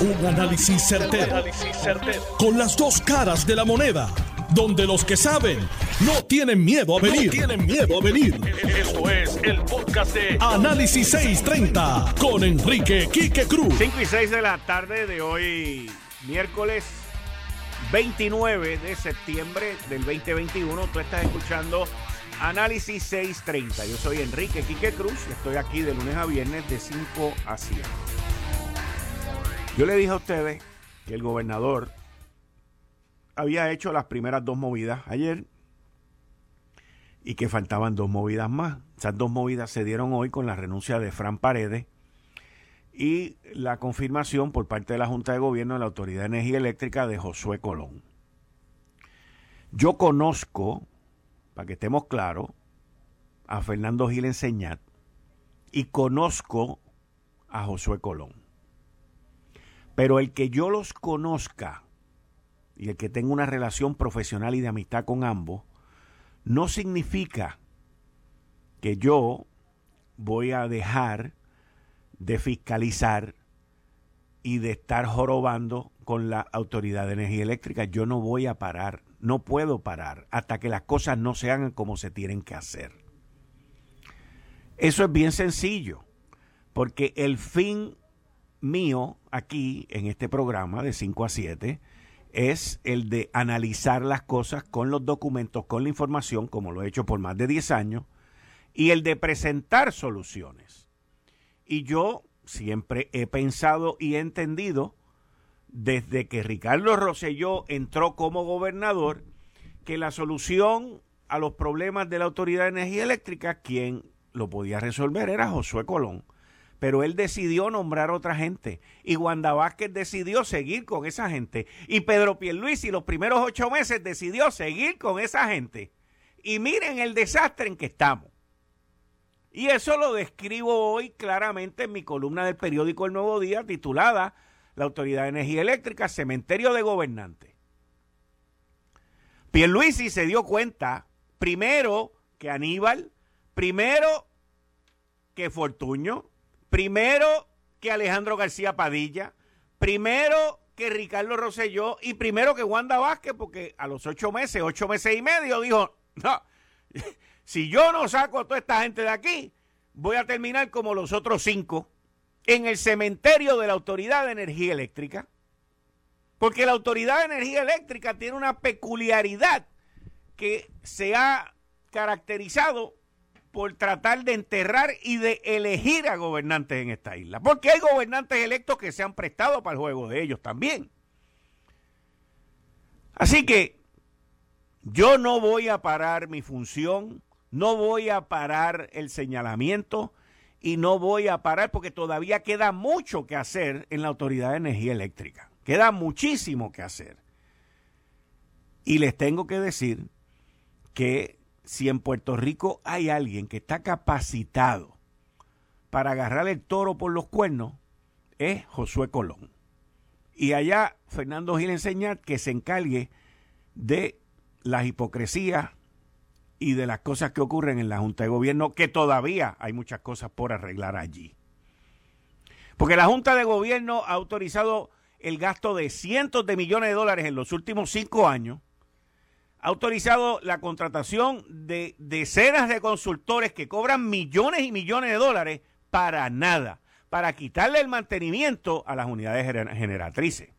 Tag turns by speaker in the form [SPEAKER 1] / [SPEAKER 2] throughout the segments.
[SPEAKER 1] Un análisis certero, Con las dos caras de la moneda. Donde los que saben no tienen miedo a venir. tienen miedo a venir. Esto es el podcast de Análisis 630 con Enrique Quique Cruz.
[SPEAKER 2] 5 y 6 de la tarde de hoy, miércoles 29 de septiembre del 2021. Tú estás escuchando Análisis 630. Yo soy Enrique Quique Cruz y estoy aquí de lunes a viernes de 5 a 7. Yo le dije a ustedes que el gobernador había hecho las primeras dos movidas ayer y que faltaban dos movidas más. Esas dos movidas se dieron hoy con la renuncia de Fran Paredes y la confirmación por parte de la Junta de Gobierno de la Autoridad de Energía Eléctrica de Josué Colón. Yo conozco, para que estemos claros, a Fernando Gil Enseñat y conozco a Josué Colón. Pero el que yo los conozca y el que tenga una relación profesional y de amistad con ambos, no significa que yo voy a dejar de fiscalizar y de estar jorobando con la Autoridad de Energía Eléctrica. Yo no voy a parar, no puedo parar hasta que las cosas no se hagan como se tienen que hacer. Eso es bien sencillo, porque el fin mío aquí en este programa de 5 a 7 es el de analizar las cosas con los documentos, con la información, como lo he hecho por más de 10 años, y el de presentar soluciones. Y yo siempre he pensado y he entendido, desde que Ricardo Rosselló entró como gobernador, que la solución a los problemas de la Autoridad de Energía Eléctrica, quien lo podía resolver era Josué Colón pero él decidió nombrar otra gente. Y Wanda Vázquez decidió seguir con esa gente. Y Pedro Pierluisi los primeros ocho meses decidió seguir con esa gente. Y miren el desastre en que estamos. Y eso lo describo hoy claramente en mi columna del periódico El Nuevo Día titulada La Autoridad de Energía Eléctrica, Cementerio de Gobernantes. Pierluisi se dio cuenta, primero, que Aníbal, primero que Fortuño, primero que Alejandro García Padilla, primero que Ricardo Rosselló y primero que Wanda Vázquez, porque a los ocho meses, ocho meses y medio, dijo, no, si yo no saco a toda esta gente de aquí, voy a terminar como los otros cinco en el cementerio de la Autoridad de Energía Eléctrica. Porque la Autoridad de Energía Eléctrica tiene una peculiaridad que se ha caracterizado por tratar de enterrar y de elegir a gobernantes en esta isla. Porque hay gobernantes electos que se han prestado para el juego de ellos también. Así que yo no voy a parar mi función, no voy a parar el señalamiento y no voy a parar porque todavía queda mucho que hacer en la Autoridad de Energía Eléctrica. Queda muchísimo que hacer. Y les tengo que decir que si en Puerto Rico hay alguien que está capacitado para agarrar el toro por los cuernos, es Josué Colón. Y allá Fernando Gil enseña que se encargue de las hipocresías y de las cosas que ocurren en la Junta de Gobierno, que todavía hay muchas cosas por arreglar allí. Porque la Junta de Gobierno ha autorizado el gasto de cientos de millones de dólares en los últimos cinco años ha autorizado la contratación de decenas de consultores que cobran millones y millones de dólares para nada, para quitarle el mantenimiento a las unidades generatrices.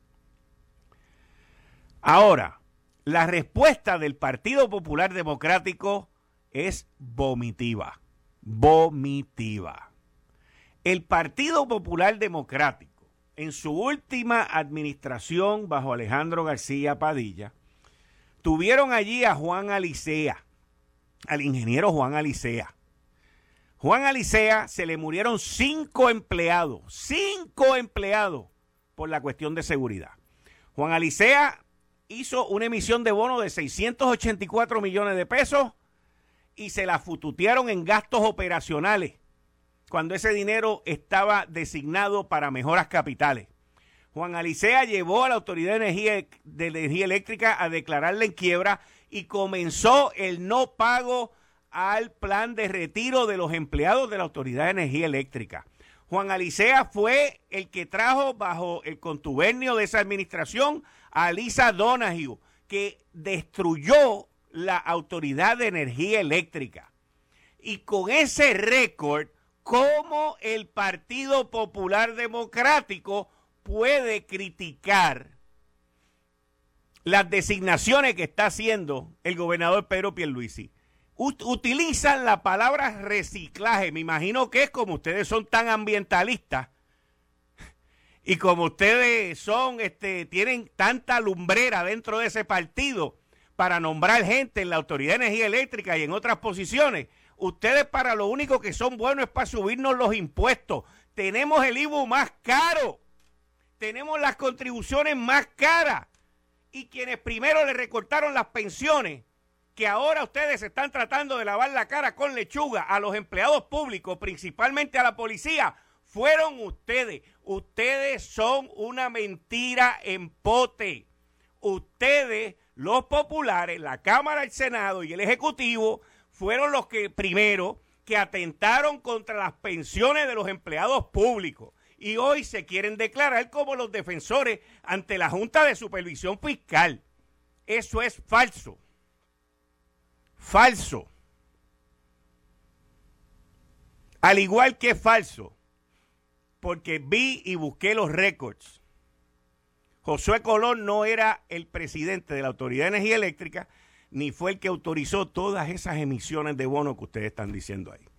[SPEAKER 2] Ahora, la respuesta del Partido Popular Democrático es vomitiva, vomitiva. El Partido Popular Democrático, en su última administración bajo Alejandro García Padilla, Tuvieron allí a Juan Alicea, al ingeniero Juan Alicea. Juan Alicea se le murieron cinco empleados, cinco empleados por la cuestión de seguridad. Juan Alicea hizo una emisión de bono de 684 millones de pesos y se la fututearon en gastos operacionales cuando ese dinero estaba designado para mejoras capitales. Juan Alicea llevó a la Autoridad de Energía, de Energía Eléctrica a declararle en quiebra y comenzó el no pago al plan de retiro de los empleados de la Autoridad de Energía Eléctrica. Juan Alicea fue el que trajo bajo el contubernio de esa administración a Lisa Donahue, que destruyó la Autoridad de Energía Eléctrica. Y con ese récord, ¿cómo el Partido Popular Democrático puede criticar las designaciones que está haciendo el gobernador Pedro Pierluisi? utilizan la palabra reciclaje. Me imagino que es como ustedes son tan ambientalistas y como ustedes son, este, tienen tanta lumbrera dentro de ese partido para nombrar gente en la Autoridad de Energía Eléctrica y en otras posiciones. Ustedes para lo único que son buenos es para subirnos los impuestos. Tenemos el IBU más caro. Tenemos las contribuciones más caras. Y quienes primero le recortaron las pensiones que ahora ustedes están tratando de lavar la cara con lechuga a los empleados públicos, principalmente a la policía, fueron ustedes. Ustedes son una mentira en pote. Ustedes, los populares, la Cámara, el Senado y el Ejecutivo, fueron los que primero que atentaron contra las pensiones de los empleados públicos. Y hoy se quieren declarar como los defensores ante la Junta de Supervisión Fiscal. Eso es falso. Falso. Al igual que falso, porque vi y busqué los récords. Josué Colón no era el presidente de la Autoridad de Energía Eléctrica, ni fue el que autorizó todas esas emisiones de bono que ustedes están diciendo ahí.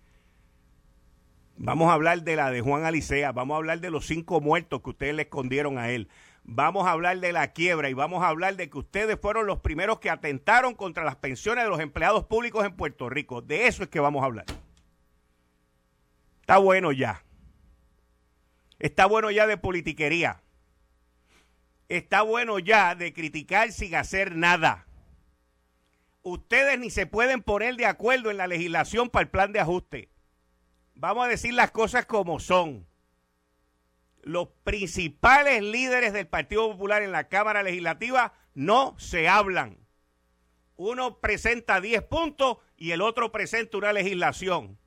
[SPEAKER 2] Vamos a hablar de la de Juan Alicea, vamos a hablar de los cinco muertos que ustedes le escondieron a él, vamos a hablar de la quiebra y vamos a hablar de que ustedes fueron los primeros que atentaron contra las pensiones de los empleados públicos en Puerto Rico. De eso es que vamos a hablar. Está bueno ya. Está bueno ya de politiquería. Está bueno ya de criticar sin hacer nada. Ustedes ni se pueden poner de acuerdo en la legislación para el plan de ajuste. Vamos a decir las cosas como son los principales líderes del Partido Popular en la Cámara Legislativa no se hablan. Uno presenta 10 puntos y el otro presenta una legislación.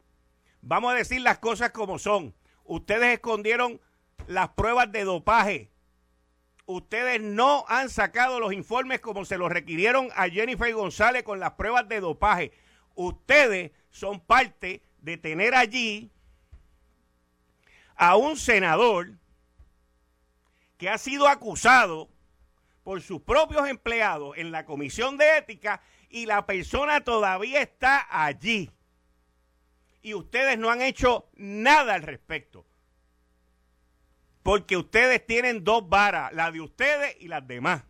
[SPEAKER 2] Vamos a decir las cosas como son. Ustedes escondieron las pruebas de dopaje. Ustedes no han sacado los informes como se los requirieron a Jennifer González con las pruebas de dopaje. Ustedes son parte de tener allí a un senador que ha sido acusado por sus propios empleados en la comisión de ética y la persona todavía está allí. Y ustedes no han hecho nada al respecto. Porque ustedes tienen dos varas, la de ustedes y las demás.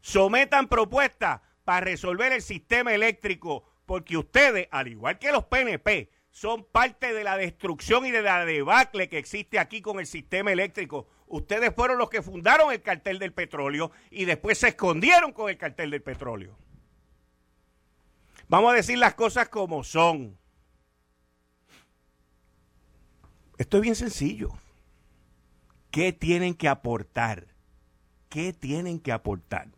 [SPEAKER 2] Sometan propuestas para resolver el sistema eléctrico, porque ustedes, al igual que los PNP, son parte de la destrucción y de la debacle que existe aquí con el sistema eléctrico. Ustedes fueron los que fundaron el cartel del petróleo y después se escondieron con el cartel del petróleo. Vamos a decir las cosas como son. Esto es bien sencillo. ¿Qué tienen que aportar? ¿Qué tienen que aportar?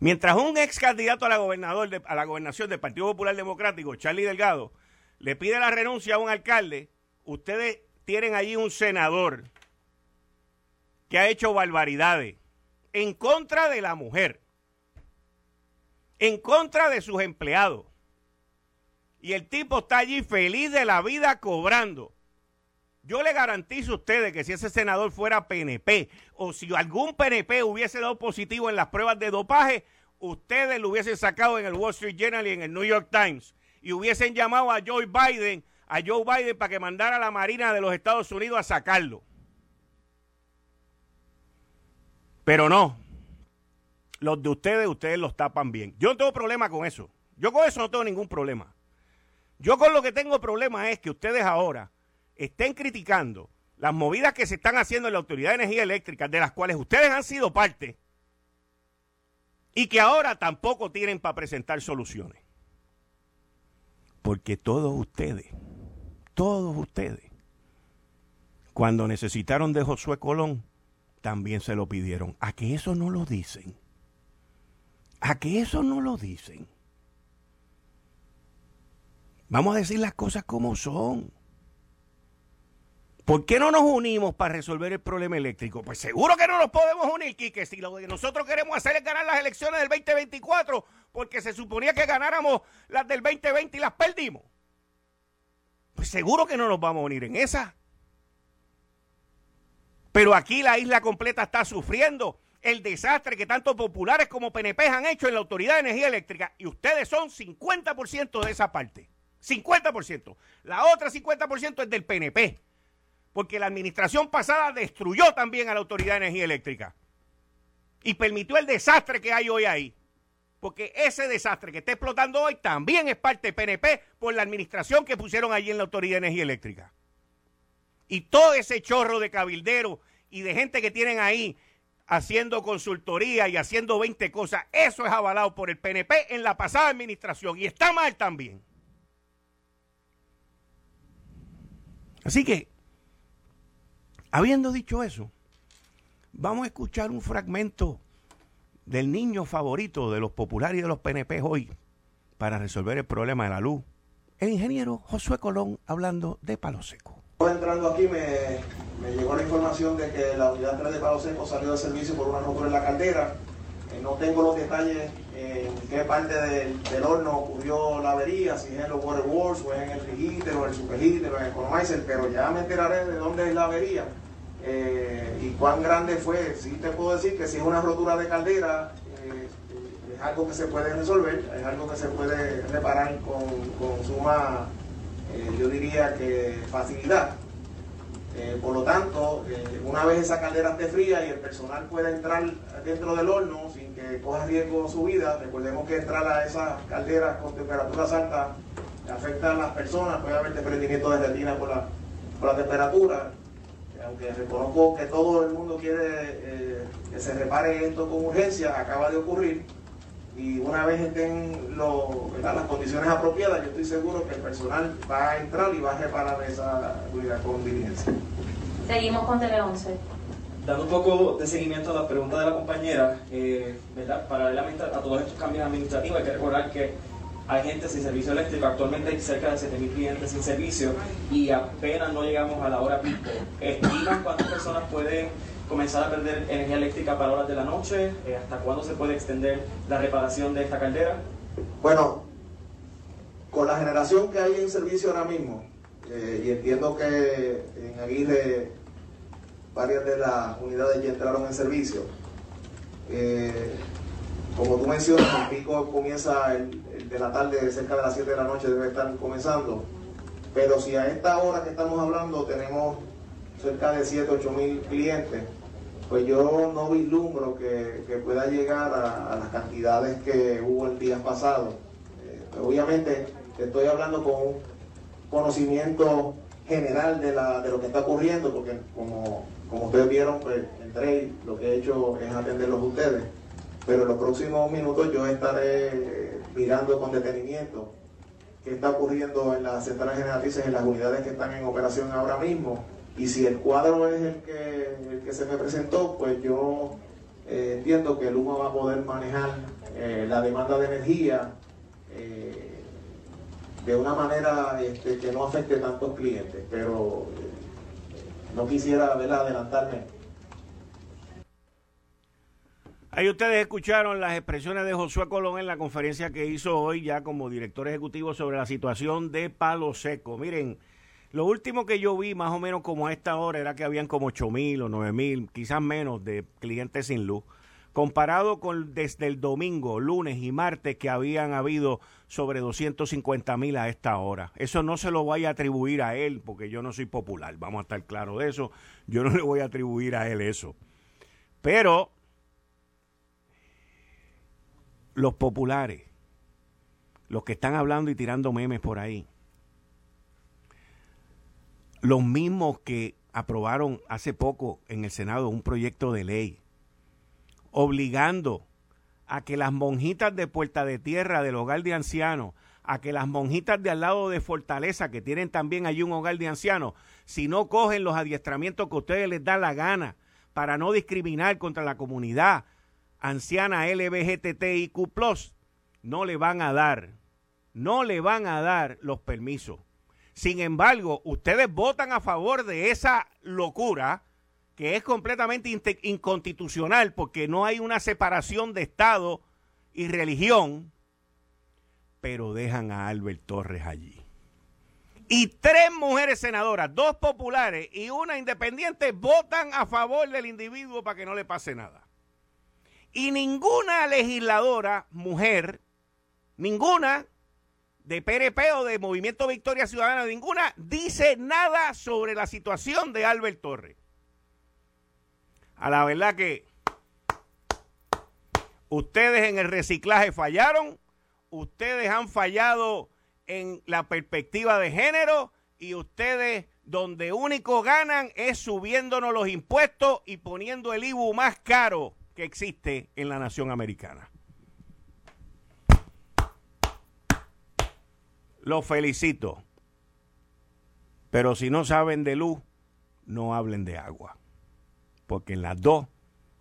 [SPEAKER 2] Mientras un ex candidato a la, gobernador a la gobernación del Partido Popular Democrático, Charlie Delgado, le pide la renuncia a un alcalde, ustedes tienen allí un senador que ha hecho barbaridades en contra de la mujer, en contra de sus empleados. Y el tipo está allí feliz de la vida cobrando. Yo le garantizo a ustedes que si ese senador fuera PNP o si algún PNP hubiese dado positivo en las pruebas de dopaje, ustedes lo hubiesen sacado en el Wall Street Journal y en el New York Times y hubiesen llamado a Joe Biden, a Joe Biden para que mandara a la Marina de los Estados Unidos a sacarlo. Pero no. Los de ustedes, ustedes los tapan bien. Yo no tengo problema con eso. Yo con eso no tengo ningún problema. Yo con lo que tengo problema es que ustedes ahora estén criticando las movidas que se están haciendo en la Autoridad de Energía Eléctrica, de las cuales ustedes han sido parte, y que ahora tampoco tienen para presentar soluciones. Porque todos ustedes, todos ustedes, cuando necesitaron de Josué Colón, también se lo pidieron. ¿A que eso no lo dicen? ¿A que eso no lo dicen? Vamos a decir las cosas como son. ¿Por qué no nos unimos para resolver el problema eléctrico? Pues seguro que no nos podemos unir, Quique. Si lo que nosotros queremos hacer es ganar las elecciones del 2024, porque se suponía que ganáramos las del 2020 y las perdimos. Pues seguro que no nos vamos a unir en esa. Pero aquí la isla completa está sufriendo el desastre que tanto populares como PNP han hecho en la Autoridad de Energía Eléctrica y ustedes son 50% de esa parte. 50%. La otra 50% es del PNP. Porque la administración pasada destruyó también a la Autoridad de Energía Eléctrica. Y permitió el desastre que hay hoy ahí. Porque ese desastre que está explotando hoy también es parte de PNP por la administración que pusieron allí en la Autoridad de Energía Eléctrica. Y todo ese chorro de cabilderos y de gente que tienen ahí haciendo consultoría y haciendo 20 cosas, eso es avalado por el PNP en la pasada administración y está mal también. Así que, habiendo dicho eso, vamos a escuchar un fragmento del niño favorito de los populares y de los PNP hoy para resolver el problema de la luz. El ingeniero Josué Colón hablando de Palo Seco.
[SPEAKER 3] Entrando aquí me, llegó la información de que la unidad 3 de Palo Seco salió de servicio por una rotura en la caldera. Eh, no tengo los detalles en qué parte del, horno ocurrió la avería, si es en los water walls, o es en el reheater, o el superheater, o en el economizer, pero ya me enteraré de dónde es la avería eh, y cuán grande fue. Sí te puedo decir que si es una rotura de caldera, eh, es algo que se puede resolver, es algo que se puede reparar con, con suma eh, yo diría que facilidad. Eh, por lo tanto, eh, una vez esa caldera esté fría y el personal pueda entrar dentro del horno sin que coja riesgo su vida, recordemos que entrar a esas calderas con temperaturas altas afecta a las personas, puede haber desprendimiento de retina por la, por la temperatura. Aunque reconozco que todo el mundo quiere que se repare esto con urgencia, acaba de ocurrir y una vez estén las condiciones apropiadas, yo estoy seguro que el personal va a entrar y va a reparar esa unidad con diligencia.
[SPEAKER 4] Seguimos con Tele 11.
[SPEAKER 5] Dando un poco de seguimiento a la pregunta de la compañera, eh, ¿verdad? paralelamente a todos estos cambios administrativos, hay que recordar que hay gente sin servicio eléctrico, actualmente hay cerca de 7.000 clientes sin servicio y apenas no llegamos a la hora pico. ¿Estiman cuántas personas pueden comenzar a perder energía eléctrica para horas de la noche? Eh, ¿Hasta cuándo se puede extender la reparación de esta caldera?
[SPEAKER 3] Bueno, con la generación que hay en servicio ahora mismo, eh, y entiendo que en Aguirre varias de las unidades ya entraron en servicio, eh, como tú mencionas, el pico comienza el, de la tarde, cerca de las 7 de la noche debe estar comenzando, pero si a esta hora que estamos hablando tenemos cerca de 7, 8 mil clientes, pues yo no vislumbro que, pueda llegar a, las cantidades que hubo el día pasado. Eh, obviamente estoy hablando con un conocimiento general de, la, de lo que está ocurriendo, porque como, como ustedes vieron, pues entré lo que he hecho es atenderlos ustedes. Pero en los próximos minutos yo estaré mirando con detenimiento qué está ocurriendo en las centrales generatrices, en las unidades que están en operación ahora mismo y si el cuadro es el que, se me presentó, pues yo eh, entiendo que Luma va a poder manejar eh, la demanda de energía eh, de una manera este, que no afecte tantos clientes, pero no quisiera adelantarme.
[SPEAKER 2] Ahí ustedes escucharon las expresiones de Josué Colón en la conferencia que hizo hoy ya como director ejecutivo sobre la situación de Palo Seco. Miren, lo último que yo vi, más o menos como a esta hora, era que habían como 8 mil o 9 mil, quizás menos, de clientes sin luz. Comparado con desde el domingo, lunes y martes que habían habido sobre 250 mil a esta hora. Eso no se lo voy a atribuir a él, porque yo no soy popular, vamos a estar claros de eso. Yo no le voy a atribuir a él eso. Pero los populares, los que están hablando y tirando memes por ahí, los mismos que aprobaron hace poco en el Senado un proyecto de ley obligando a que las monjitas de Puerta de Tierra del hogar de ancianos, a que las monjitas de al lado de Fortaleza, que tienen también allí un hogar de ancianos, si no cogen los adiestramientos que ustedes les da la gana para no discriminar contra la comunidad anciana LBGTTIQ, no le van a dar, no le van a dar los permisos Sin embargo, ustedes votan a favor de esa locura que es completamente inconstitucional porque no hay una separación de Estado y religión, pero dejan a Albert Torres allí. Y tres mujeres senadoras, dos populares y una independiente, votan a favor del individuo para que no le pase nada. Y ninguna legisladora, mujer, ninguna de PRP o de Movimiento Victoria Ciudadana, ninguna, dice nada sobre la situación de Albert Torres a la verdad que ustedes en el reciclaje fallaron, ustedes han fallado en la perspectiva de género y ustedes donde único ganan es subiéndonos los impuestos y poniendo el IBU más caro que existe en la nación americana. Los felicito. Pero si no saben de luz, no hablen de agua porque en las dos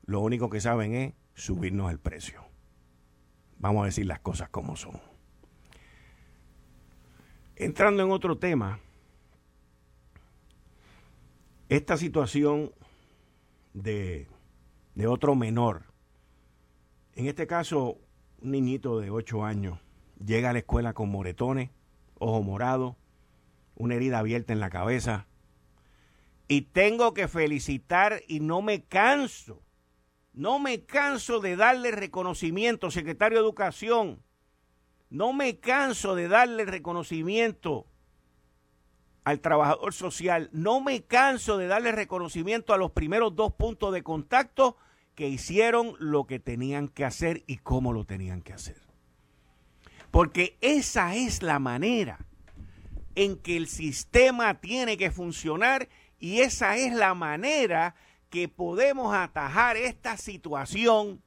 [SPEAKER 2] lo único que saben es subirnos el precio. Vamos a decir las cosas como son. Entrando en otro tema, esta situación de, de otro menor, en este caso un niñito de 8 años, llega a la escuela con moretones, ojo morado, una herida abierta en la cabeza, y tengo que felicitar y no me canso, no me canso de darle reconocimiento, secretario de Educación, no me canso de darle reconocimiento al trabajador social, no me canso de darle reconocimiento a los primeros dos puntos de contacto que hicieron lo que tenían que hacer y cómo lo tenían que hacer. Porque esa es la manera en que el sistema tiene que funcionar y esa es la manera que podemos atajar esta situación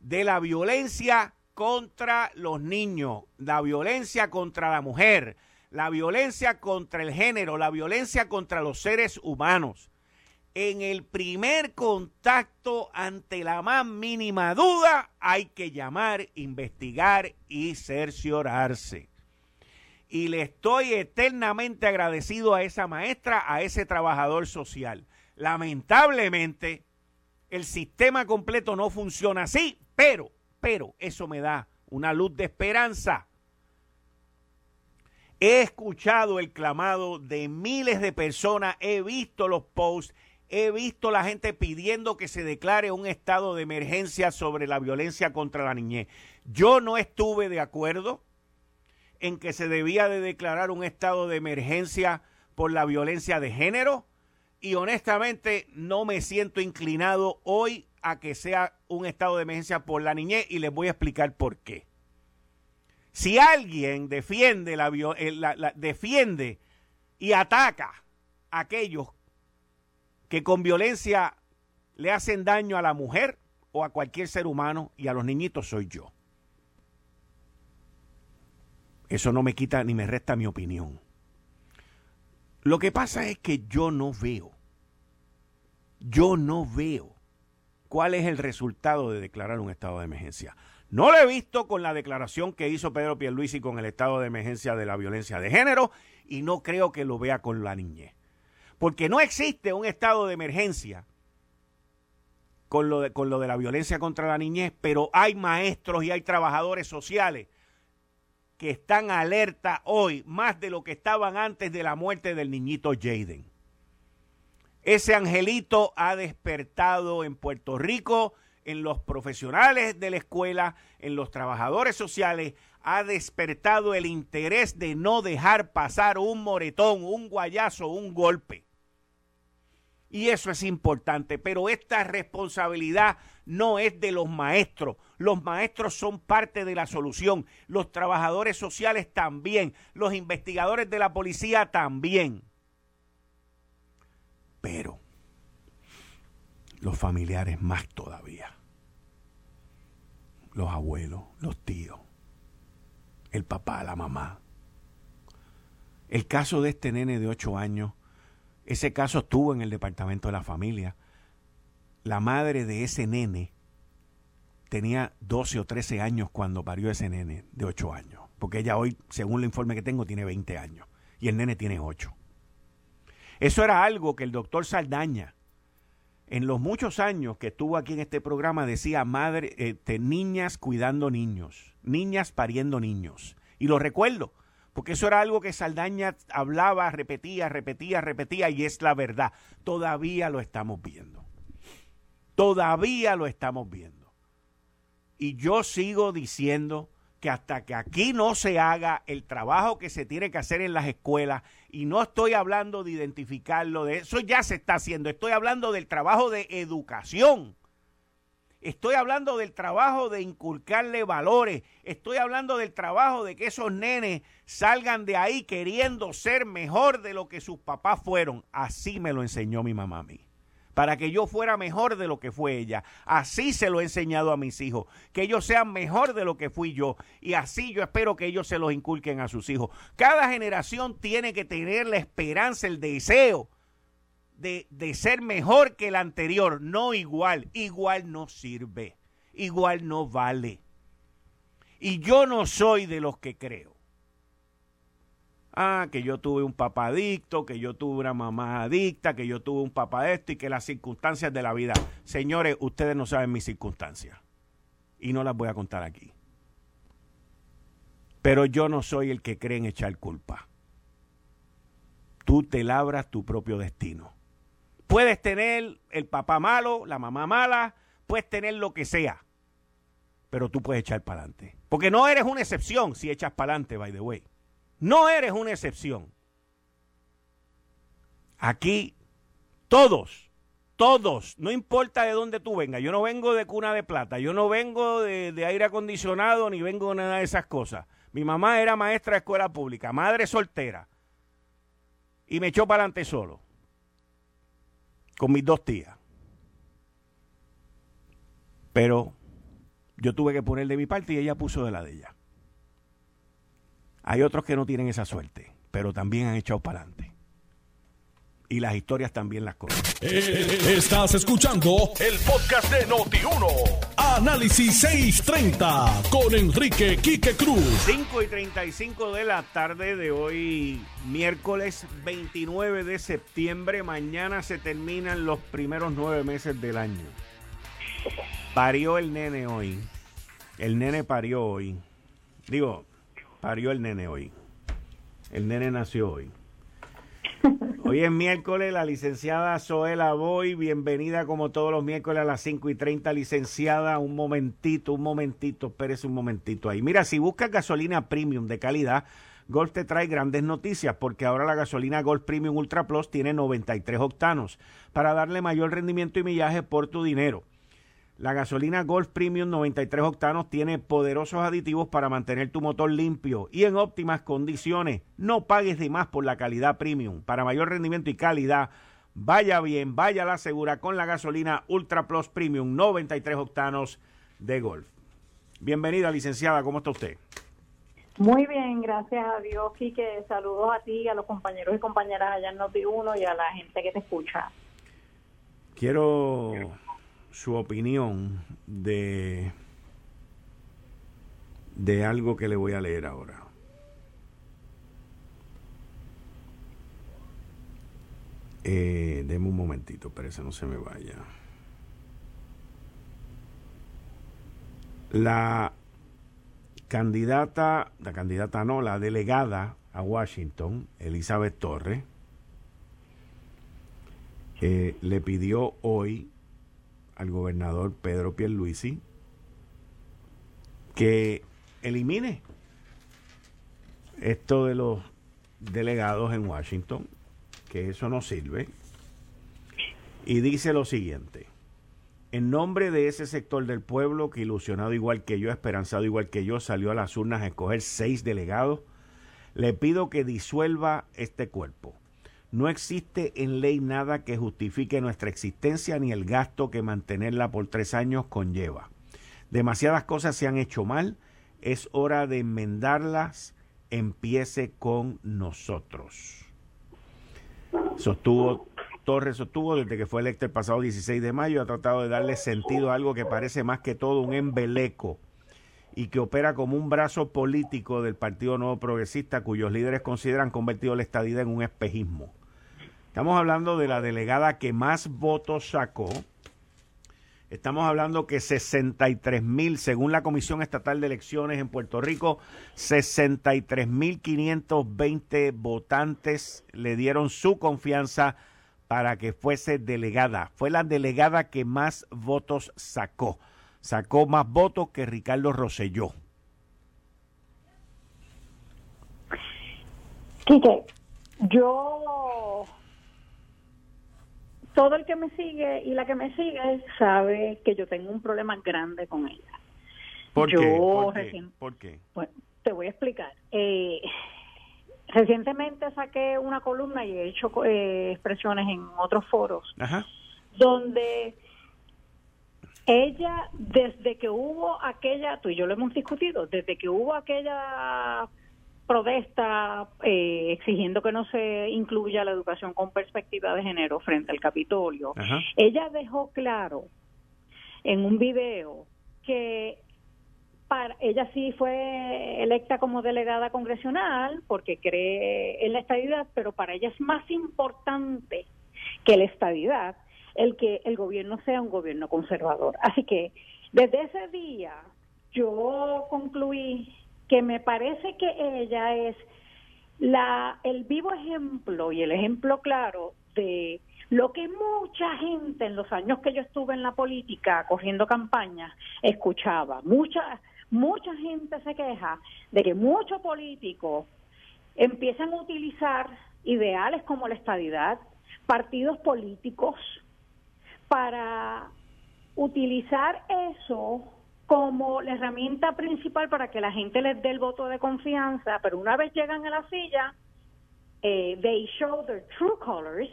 [SPEAKER 2] de la violencia contra los niños, la violencia contra la mujer, la violencia contra el género, la violencia contra los seres humanos. En el primer contacto ante la más mínima duda hay que llamar, investigar y cerciorarse y le estoy eternamente agradecido a esa maestra, a ese trabajador social. Lamentablemente, el sistema completo no funciona así, pero, pero, eso me da una luz de esperanza. He escuchado el clamado de miles de personas, he visto los posts, he visto la gente pidiendo que se declare un estado de emergencia sobre la violencia contra la niñez. Yo no estuve de acuerdo en que se debía de declarar un estado de emergencia por la violencia de género y honestamente no me siento inclinado hoy a que sea un estado de emergencia por la niñez y les voy a explicar por qué. Si alguien defiende, la, eh, defiende y ataca a aquellos que con violencia le hacen daño a la mujer o a cualquier ser humano y a los niñitos soy yo. Eso no me quita ni me resta mi opinión. Lo que pasa es que yo no veo, yo no veo cuál es el resultado de declarar un estado de emergencia. No lo he visto con la declaración que hizo Pedro Pierluisi con el estado de emergencia de la violencia de género y no creo que lo vea con la niñez. Porque no existe un estado de emergencia con lo de, la violencia contra la niñez, pero hay maestros y hay trabajadores sociales que están alerta hoy más de lo que estaban antes de la muerte del niñito Jaden. Ese angelito ha despertado en Puerto Rico, en los profesionales de la escuela, en los trabajadores sociales, ha despertado el interés de no dejar pasar un moretón, un guayazo, un golpe. Y eso es importante, pero esta responsabilidad no es de los maestros. Los maestros son parte de la solución, los trabajadores sociales también, los investigadores de la policía también. Pero los familiares más todavía. Los abuelos, los tíos, el papá, la mamá. El caso de este nene de 8 años, ese caso estuvo en el departamento de la familia la madre de ese nene tenía 12 o 13 años cuando parió ese nene de 8 años. Porque ella hoy, según el informe que tengo, tiene 20 años. y el nene tiene 8. Eso era algo que el doctor Saldaña, en los muchos años que estuvo aquí en este programa, decía madre, este, niñas cuidando niños, niñas pariendo niños. Y lo recuerdo, porque eso era algo que Saldaña hablaba, repetía, repetía, repetía, y es la verdad. Todavía lo estamos viendo. Todavía lo estamos viendo. Y yo sigo diciendo que hasta que aquí no se haga el trabajo que se tiene que hacer en las escuelas, y no estoy hablando de identificarlo, de eso ya se está haciendo, estoy hablando del trabajo de educación. Estoy hablando del trabajo de inculcarle valores. Estoy hablando del trabajo de que esos nenes salgan de ahí queriendo ser mejor de lo que sus papás fueron. Así me lo enseñó mi mamá a mí para que yo fuera mejor de lo que fue ella. Así se lo he enseñado a mis hijos, que ellos sean mejor de lo que fui yo. Y así yo espero que ellos se los inculquen a sus hijos. Cada generación tiene que tener la esperanza, el deseo de, de ser mejor que la anterior, no igual. Igual no sirve, igual no vale. Y yo no soy de los que creo Ah, que yo tuve un papá adicto, que yo tuve una mamá adicta, que yo tuve un papá de esto y que las circunstancias de la vida. Señores, ustedes no saben mis circunstancias. Y no las voy a contar aquí. Pero yo no soy el que cree en echar culpa. Tú te labras tu propio destino. Puedes tener el papá malo, la mamá mala, puedes tener lo que sea. Pero tú puedes echar para adelante. Porque no eres una excepción si echas para adelante, by the way. No eres una excepción. Aquí todos, todos, no importa de dónde tú vengas, yo no vengo de cuna de plata, yo no vengo de, aire acondicionado ni vengo de nada de esas cosas. Mi mamá era maestra de escuela pública, madre soltera, y me echó para adelante solo, con mis dos tías. Pero yo tuve que poner de mi parte y ella puso de la de ella. Hay otros que no tienen esa suerte, pero también han echado para adelante. Y las historias también las conocen.
[SPEAKER 1] Eh, estás escuchando el podcast de Noti1. Análisis 630 con Enrique Quique Cruz.
[SPEAKER 2] 5 y 35 de la tarde de hoy, miércoles 29 de septiembre. Mañana se terminan los primeros nueve meses del año. Parió el nene hoy. El nene parió hoy. Digo, parió el nene hoy. El nene nació hoy. Hoy es miércoles, la licenciada Zoela Boy, bienvenida como todos los miércoles a las 5 y 30, licenciada, un momentito, un momentito, espérese un momentito ahí. Mira, si buscas gasolina premium de calidad, Golf te trae grandes noticias porque ahora la gasolina Golf Premium Ultra Plus tiene 93 octanos para darle mayor rendimiento y millaje por tu dinero. La gasolina Golf Premium 93 octanos tiene poderosos aditivos para mantener tu motor limpio y en óptimas condiciones. No pagues de más por la calidad premium. Para mayor rendimiento y calidad, vaya bien, vaya la segura con la gasolina Ultra Plus Premium 93 octanos de Golf. Bienvenida, licenciada, ¿cómo está usted?
[SPEAKER 6] Muy bien, gracias a Dios, Quique. Saludos a ti, a los compañeros y compañeras allá en Noti1 y a la gente que te escucha.
[SPEAKER 2] Quiero su opinión de, de algo que le voy a leer ahora. Eh, deme un momentito, pero eso no se me vaya. La candidata, la candidata no, la delegada a Washington, Elizabeth Torres, eh, le pidió hoy al gobernador Pedro Pierluisi que elimine esto de los delegados en Washington, que eso no sirve. Y dice lo siguiente, en nombre de ese sector del pueblo que ilusionado igual que yo, esperanzado igual que yo, salió a las urnas a escoger seis delegados, le pido que disuelva este cuerpo no existe en ley nada que justifique nuestra existencia ni el gasto que mantenerla por tres años conlleva. Demasiadas cosas se han hecho mal, es hora de enmendarlas, empiece con nosotros. Sostuvo Torres sostuvo desde que fue electo el pasado 16 de mayo, ha tratado de darle sentido a algo que parece más que todo un embeleco y que opera como un brazo político del Partido Nuevo Progresista, cuyos líderes consideran convertido la estadidad en un espejismo. Estamos hablando de la delegada que más votos sacó. Estamos hablando que 63 mil, según la Comisión Estatal de Elecciones en Puerto Rico, 63 mil 520 votantes le dieron su confianza para que fuese delegada. Fue la delegada que más votos sacó sacó más votos que Ricardo Rosselló.
[SPEAKER 6] Quique, yo, todo el que me sigue y la que me sigue sabe que yo tengo un problema grande con ella.
[SPEAKER 2] ¿Por qué? ¿Por qué?
[SPEAKER 6] te voy a explicar. Eh, recientemente saqué una columna y he hecho eh, expresiones en otros foros donde ella, desde que hubo aquella, tú y yo lo hemos discutido, desde que hubo aquella protesta eh, exigiendo que no se incluya la educación con perspectiva de género frente al Capitolio, ella dejó claro en un video que para, ella sí fue electa como delegada congresional porque cree en la estadidad, pero para ella es más importante que la estadidad el que el gobierno sea un gobierno conservador. Así que desde ese día yo concluí que me parece que ella es la el vivo ejemplo y el ejemplo claro de lo que mucha gente en los años que yo estuve en la política corriendo campañas escuchaba. Mucha mucha gente se queja de que muchos políticos empiezan a utilizar ideales como la estadidad, partidos políticos para utilizar eso como la herramienta principal para que la gente les dé el voto de confianza, pero una vez llegan a la silla, eh, they show their true colors,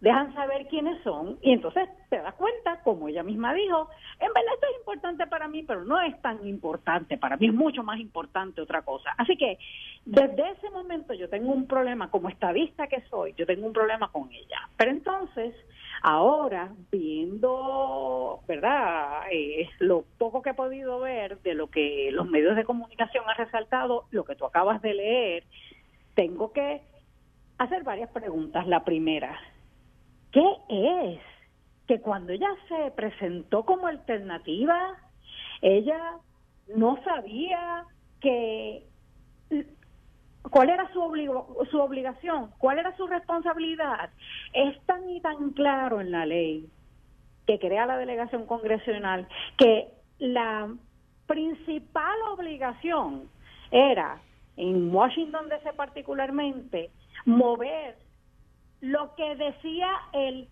[SPEAKER 6] dejan saber quiénes son y entonces te das cuenta, como ella misma dijo, en verdad esto es importante para mí, pero no es tan importante, para mí es mucho más importante otra cosa. Así que desde ese momento yo tengo un problema, como estadista que soy, yo tengo un problema con ella. Pero entonces Ahora, viendo, ¿verdad? Eh, lo poco que he podido ver de lo que los medios de comunicación han resaltado, lo que tú acabas de leer, tengo que hacer varias preguntas. La primera, ¿qué es que cuando ella se presentó como alternativa, ella no sabía que ¿Cuál era su, su obligación? ¿Cuál era su responsabilidad? Es tan y tan claro en la ley que crea la delegación congresional que la principal obligación era, en Washington DC particularmente, mover lo que decía el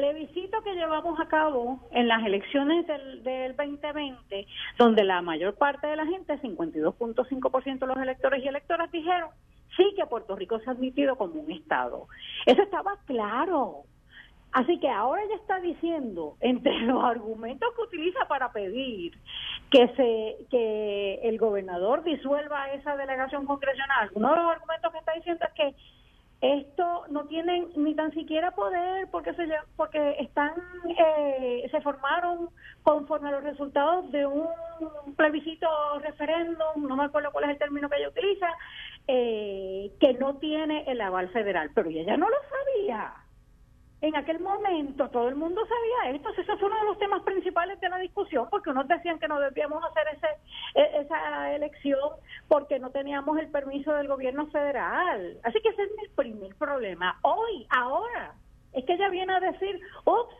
[SPEAKER 6] plebiscito que llevamos a cabo en las elecciones del, del 2020, donde la mayor parte de la gente, 52.5% de los electores y electoras, dijeron sí que Puerto Rico se ha admitido como un Estado. Eso estaba claro. Así que ahora ella está diciendo, entre los argumentos que utiliza para pedir que se que el gobernador disuelva esa delegación congresional, uno de los argumentos que está diciendo es que esto no tienen ni tan siquiera poder porque se porque están eh, se formaron conforme a los resultados de un plebiscito referéndum no me acuerdo cuál es el término que ella utiliza eh, que no tiene el aval federal pero ella no lo sabía en aquel momento todo el mundo sabía esto, eso es uno de los temas principales de la discusión, porque unos decían que no debíamos hacer ese, e, esa elección porque no teníamos el permiso del gobierno federal. Así que ese es mi primer problema. Hoy, ahora, es que ella viene a decir, ups,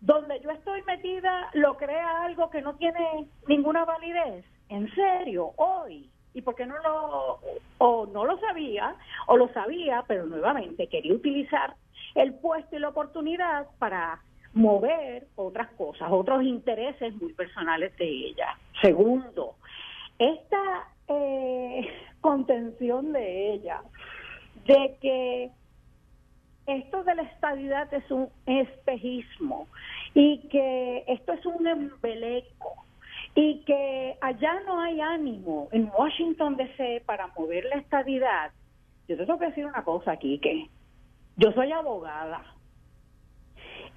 [SPEAKER 6] donde yo estoy metida lo crea algo que no tiene ninguna validez. En serio, hoy. ¿Y por qué no lo, o no lo sabía, o lo sabía, pero nuevamente quería utilizar el puesto y la oportunidad para mover otras cosas, otros intereses muy personales de ella. Segundo, esta eh, contención de ella de que esto de la estabilidad es un espejismo y que esto es un embeleco y que allá no hay ánimo en Washington DC para mover la estabilidad. Yo tengo que decir una cosa aquí, que yo soy abogada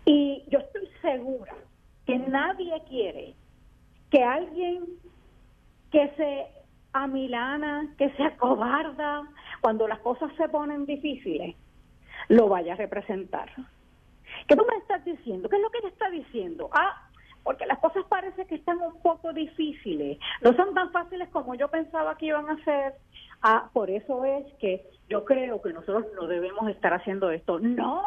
[SPEAKER 6] y yo estoy segura que nadie quiere que alguien que se amilana, que se acobarda cuando las cosas se ponen difíciles, lo vaya a representar. ¿Qué tú me estás diciendo? ¿Qué es lo que te está diciendo? Ah, porque las cosas parece que están un poco difíciles, no son tan fáciles como yo pensaba que iban a ser. Ah, por eso es que yo creo que nosotros no debemos estar haciendo esto. No,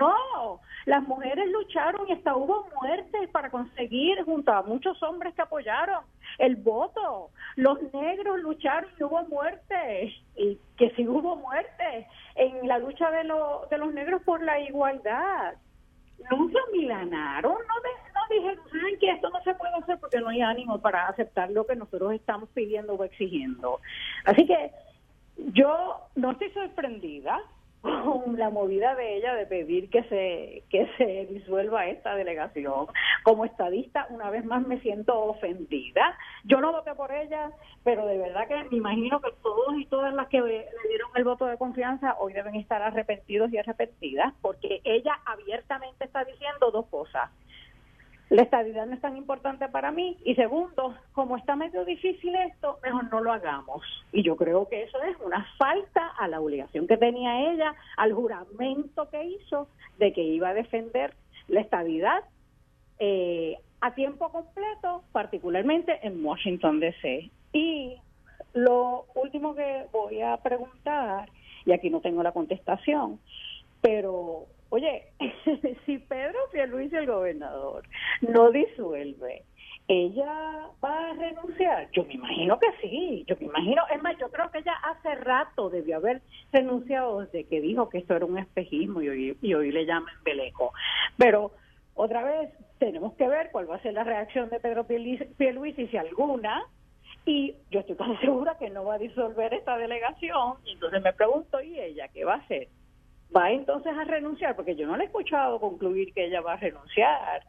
[SPEAKER 6] no, las mujeres lucharon y hasta hubo muertes para conseguir, junto a muchos hombres que apoyaron, el voto. Los negros lucharon y hubo muertes, y que sí hubo muertes en la lucha de, de los negros por la igualdad. Se milanaron, no, no dijeron, ¿saben que esto no se puede hacer porque no hay ánimo para aceptar lo que nosotros estamos pidiendo o exigiendo? Así que yo no estoy sorprendida, con la movida de ella de pedir que se que se disuelva esta delegación. Como estadista, una vez más me siento ofendida. Yo no voté por ella, pero de verdad que me imagino que todos y todas las que le dieron el voto de confianza hoy deben estar arrepentidos y arrepentidas, porque ella abiertamente está diciendo dos cosas la estabilidad no es tan importante para mí. Y segundo, como está medio difícil esto, mejor no lo hagamos. Y yo creo que eso es una falta a la obligación que tenía ella, al juramento que hizo de que iba a defender la estabilidad eh, a tiempo completo, particularmente en Washington, D.C. Y lo último que voy a preguntar, y aquí no tengo la contestación, pero Oye, si Pedro Pierluisi, el gobernador, no disuelve, ¿ella va a renunciar? Yo me imagino que sí, yo me imagino, es más, yo creo que ella hace rato debió haber renunciado desde que dijo que esto era un espejismo y hoy, le llaman beleco. Pero otra vez tenemos que ver cuál va a ser la reacción de Pedro Pierluisi, si alguna, y yo estoy casi segura que no va a disolver esta delegación, y entonces me pregunto, ¿y ella qué va a hacer? Va entonces a renunciar, porque yo no le he escuchado concluir que ella va a renunciar,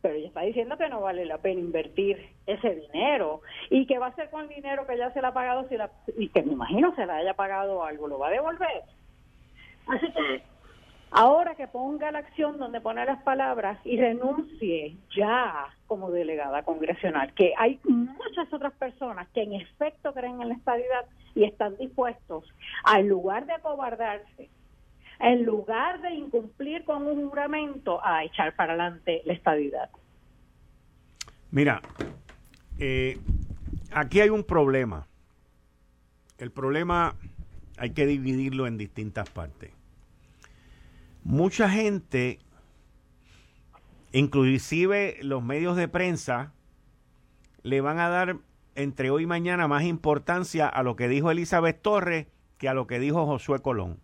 [SPEAKER 6] pero ella está diciendo que no vale la pena invertir ese dinero y que va a hacer con el dinero que ya se le ha pagado si la, y que me imagino se le haya pagado algo, lo va a devolver. Así que ahora que ponga la acción donde pone las palabras y renuncie ya como delegada congresional, que hay muchas otras personas que en efecto creen en la estabilidad y están dispuestos, al lugar de acobardarse, en lugar de incumplir con un juramento, a echar para adelante la estabilidad.
[SPEAKER 2] Mira, eh, aquí hay un problema. El problema hay que dividirlo en distintas partes. Mucha gente, inclusive los medios de prensa, le van a dar entre hoy y mañana más importancia a lo que dijo Elizabeth Torres que a lo que dijo Josué Colón.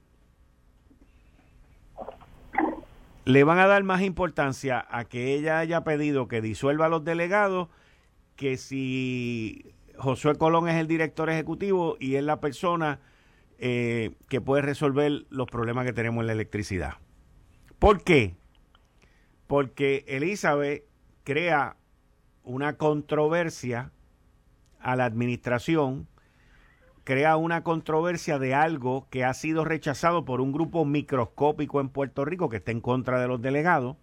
[SPEAKER 2] Le van a dar más importancia a que ella haya pedido que disuelva a los delegados que si Josué Colón es el director ejecutivo y es la persona eh, que puede resolver los problemas que tenemos en la electricidad. ¿Por qué? Porque Elizabeth crea una controversia a la administración crea una controversia de algo que ha sido rechazado por un grupo microscópico en Puerto Rico que está en contra de los delegados.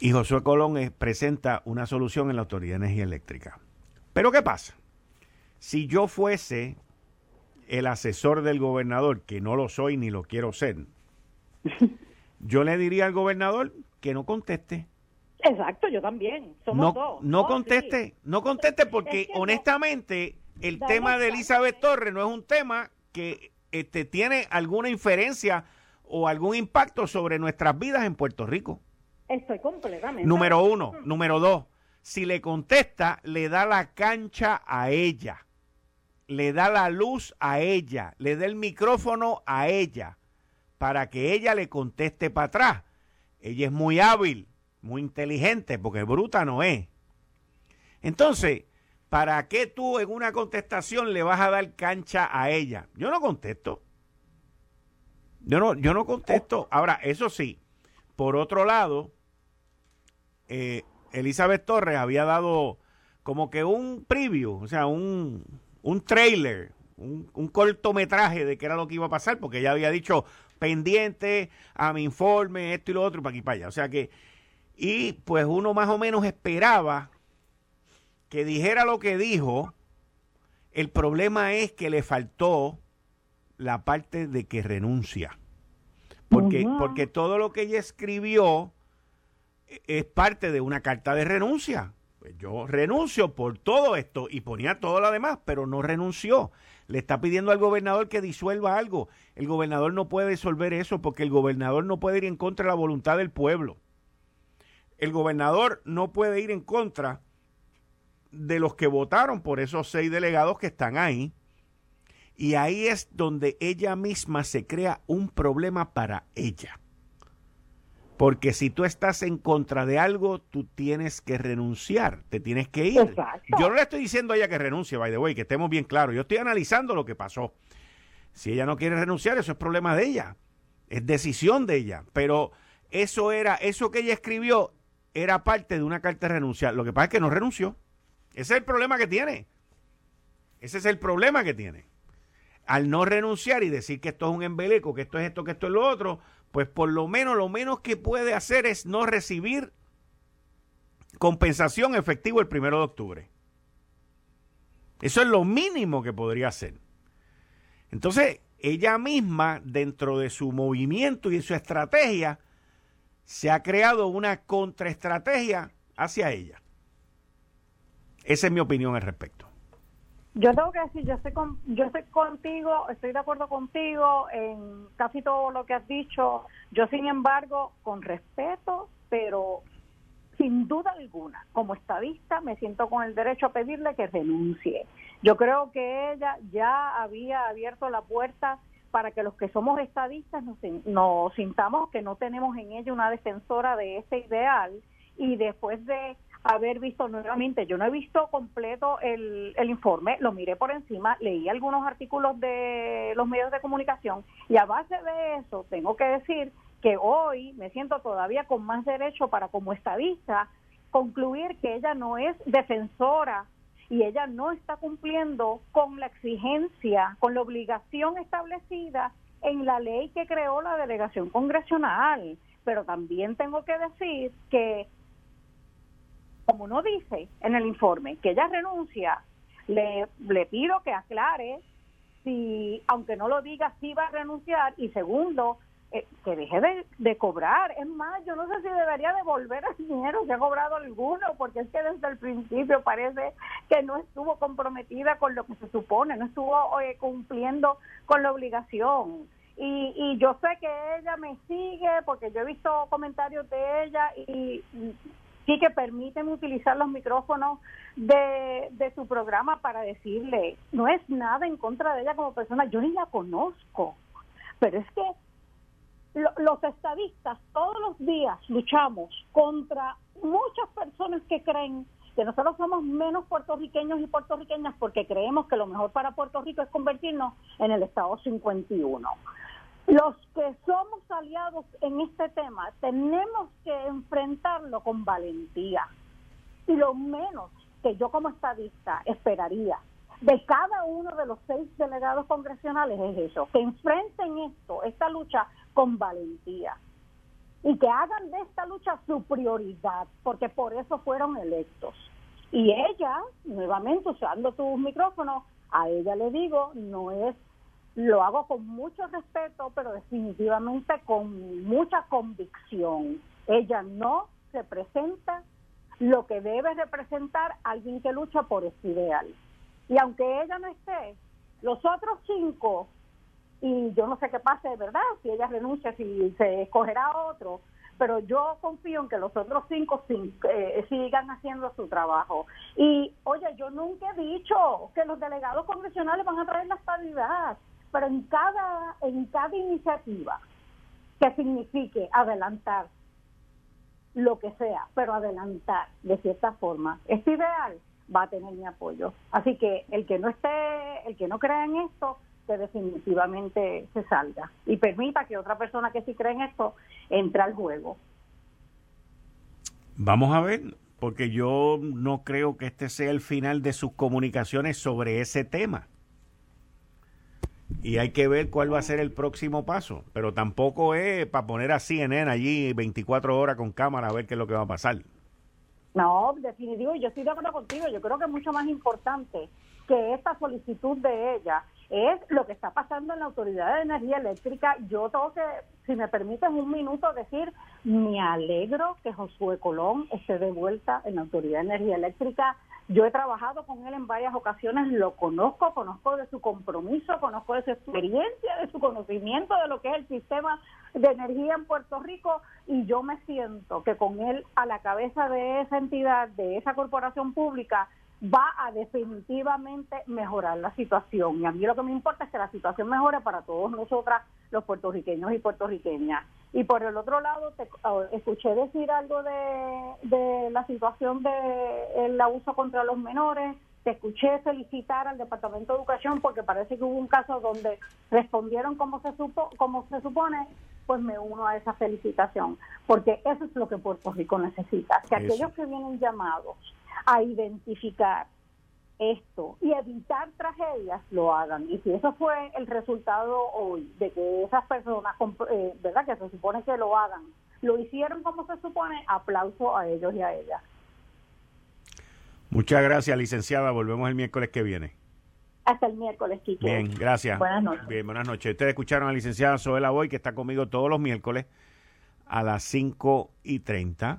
[SPEAKER 2] Y Josué Colón presenta una solución en la Autoridad de Energía Eléctrica. Pero ¿qué pasa? Si yo fuese el asesor del gobernador, que no lo soy ni lo quiero ser, yo le diría al gobernador que no conteste.
[SPEAKER 6] Exacto, yo también. Somos
[SPEAKER 2] no, No conteste, no conteste porque honestamente el tema de Elizabeth Torres no es un tema que este, tiene alguna inferencia o algún impacto sobre nuestras vidas en Puerto Rico.
[SPEAKER 6] Estoy completamente.
[SPEAKER 2] Número uno. Número dos. Si le contesta, le da la cancha a ella. Le da la luz a ella. Le da el micrófono a ella. Para que ella le conteste para atrás. Ella es muy hábil, muy inteligente, porque bruta no es. Entonces, ¿para qué tú en una contestación le vas a dar cancha a ella? Yo no contesto. Yo no, yo no contesto. Ahora, eso sí, por otro lado, eh, Elizabeth Torres había dado como que un preview, o sea, un, un trailer, un, un, cortometraje de qué era lo que iba a pasar, porque ella había dicho pendiente a mi informe, esto y lo otro, para aquí para allá. O sea que, y pues uno más o menos esperaba que dijera lo que dijo, el problema es que le faltó la parte de que renuncia. Porque, porque todo lo que ella escribió e, es parte de una carta de renuncia. Pues yo renuncio por todo esto y ponía todo lo demás, pero no renunció. Le está pidiendo al gobernador que disuelva algo. El gobernador no puede disolver eso porque el gobernador no puede ir en contra de la voluntad del pueblo. El gobernador no puede ir en contra de los que votaron por esos seis delegados que están ahí. Y ahí es donde ella misma se crea un problema para ella. Porque si tú estás en contra de algo, tú tienes que renunciar, te tienes que ir. Yo no le estoy diciendo a ella que renuncie, by the way, que estemos bien claros. Yo estoy analizando lo que pasó. Si ella no quiere renunciar, eso es problema de ella. Es decisión de ella. Pero eso era, eso que ella escribió era parte de una carta de renuncia. Lo que pasa es que no renunció. Ese es el problema que tiene. Ese es el problema que tiene. Al no renunciar y decir que esto es un embeleco, que esto es esto, que esto es lo otro, pues por lo menos lo menos que puede hacer es no recibir compensación efectiva el primero de octubre. Eso es lo mínimo que podría hacer. Entonces, ella misma, dentro de su movimiento y su estrategia, se ha creado una contraestrategia hacia ella. Esa es mi opinión al respecto.
[SPEAKER 6] Yo tengo que decir, yo estoy, con, yo estoy contigo, estoy de acuerdo contigo en casi todo lo que has dicho. Yo, sin embargo, con respeto, pero sin duda alguna, como estadista, me siento con el derecho a pedirle que renuncie. Yo creo que ella ya había abierto la puerta para que los que somos estadistas nos, nos sintamos que no tenemos en ella una defensora de ese ideal y después de haber visto nuevamente, yo no he visto completo el, el informe, lo miré por encima, leí algunos artículos de los medios de comunicación y a base de eso tengo que decir que hoy me siento todavía con más derecho para como estadista concluir que ella no es defensora y ella no está cumpliendo con la exigencia, con la obligación establecida en la ley que creó la delegación congresional. Pero también tengo que decir que como no dice en el informe que ella renuncia, le, le pido que aclare si, aunque no lo diga, si va a renunciar y segundo, eh, que deje de, cobrar. Es más, yo no sé si debería devolver el dinero si ha cobrado alguno, porque es que desde el principio parece que no estuvo comprometida con lo que se supone, no estuvo eh, cumpliendo con la obligación. Y, y yo sé que ella me sigue porque yo he visto comentarios de ella y sí que permiten utilizar los micrófonos de, de su programa para decirle, no es nada en contra de ella como persona, yo ni la conozco, pero es que los estadistas todos los días luchamos contra muchas personas que creen que nosotros somos menos puertorriqueños y puertorriqueñas porque creemos que lo mejor para Puerto Rico es convertirnos en el Estado 51. Los que somos aliados en este tema tenemos que enfrentarlo con valentía. Y lo menos que yo como estadista esperaría de cada uno de los seis delegados congresionales es eso, que enfrenten esto, esta lucha con valentía y que hagan de esta lucha su prioridad, porque por eso fueron electos. Y ella, nuevamente usando tus micrófonos, a ella le digo, no es lo hago con mucho respeto, pero definitivamente con mucha convicción. Ella no representa lo que debe representar alguien que lucha por ese ideal. Y aunque ella no esté, los otros cinco, y yo no sé qué pase de verdad, si ella renuncia, si se escogerá otro, pero yo confío en que los otros cinco, eh, sigan haciendo su trabajo. Y oye, yo nunca he dicho que los delegados congresionales van a traer la estabilidad pero en cada, en cada iniciativa que signifique adelantar lo que sea, pero adelantar de cierta forma, es ideal, va a tener mi apoyo. Así que el que no esté, el que no crea en esto, que definitivamente se salga y permita que otra persona que sí cree en esto entre al juego.
[SPEAKER 2] Vamos a ver, porque yo no creo que este sea el final de sus comunicaciones sobre ese tema y hay que ver cuál va a ser el próximo paso. Pero tampoco es para poner a CNN allí 24 horas con cámara a ver qué es lo que va a pasar.
[SPEAKER 6] No, definitivo, yo estoy de acuerdo contigo. Yo creo que es mucho más importante que esta solicitud de ella es lo que está pasando en la Autoridad de Energía Eléctrica. Yo tengo que, si me permiten un minuto, decir, me alegro que Josué Colón esté de vuelta en la Autoridad de Energía Eléctrica. Yo he trabajado con él en varias ocasiones, lo conozco, conozco de su compromiso, conozco de su experiencia, de su conocimiento de lo que es el sistema de energía en Puerto Rico y yo me siento que con él a la cabeza de esa entidad, de esa corporación pública, va a definitivamente mejorar la situación. Y a mí lo que me importa es que la situación mejore para todos nosotras, los puertorriqueños y puertorriqueñas. Y por el otro lado, te, oh, escuché decir algo de, de la situación del abuso contra los menores. Te escuché felicitar al Departamento de Educación porque parece que hubo un caso donde respondieron como se supo, como se supone, pues me uno a esa felicitación, porque eso es lo que Puerto Rico necesita, que aquellos que vienen llamados a identificar esto y evitar tragedias, lo hagan. Y si eso fue el resultado hoy, de que esas personas, eh, ¿verdad? Que se supone que lo hagan, lo hicieron como se supone, aplauso a ellos y a ellas.
[SPEAKER 2] Muchas gracias, licenciada. Volvemos el miércoles que viene.
[SPEAKER 6] Hasta el miércoles, Kike.
[SPEAKER 2] Bien, gracias.
[SPEAKER 6] Buenas noches.
[SPEAKER 2] Bien, buenas noches. Ustedes escucharon a la licenciada Soela Boy, que está conmigo todos los miércoles a las 5 y 30.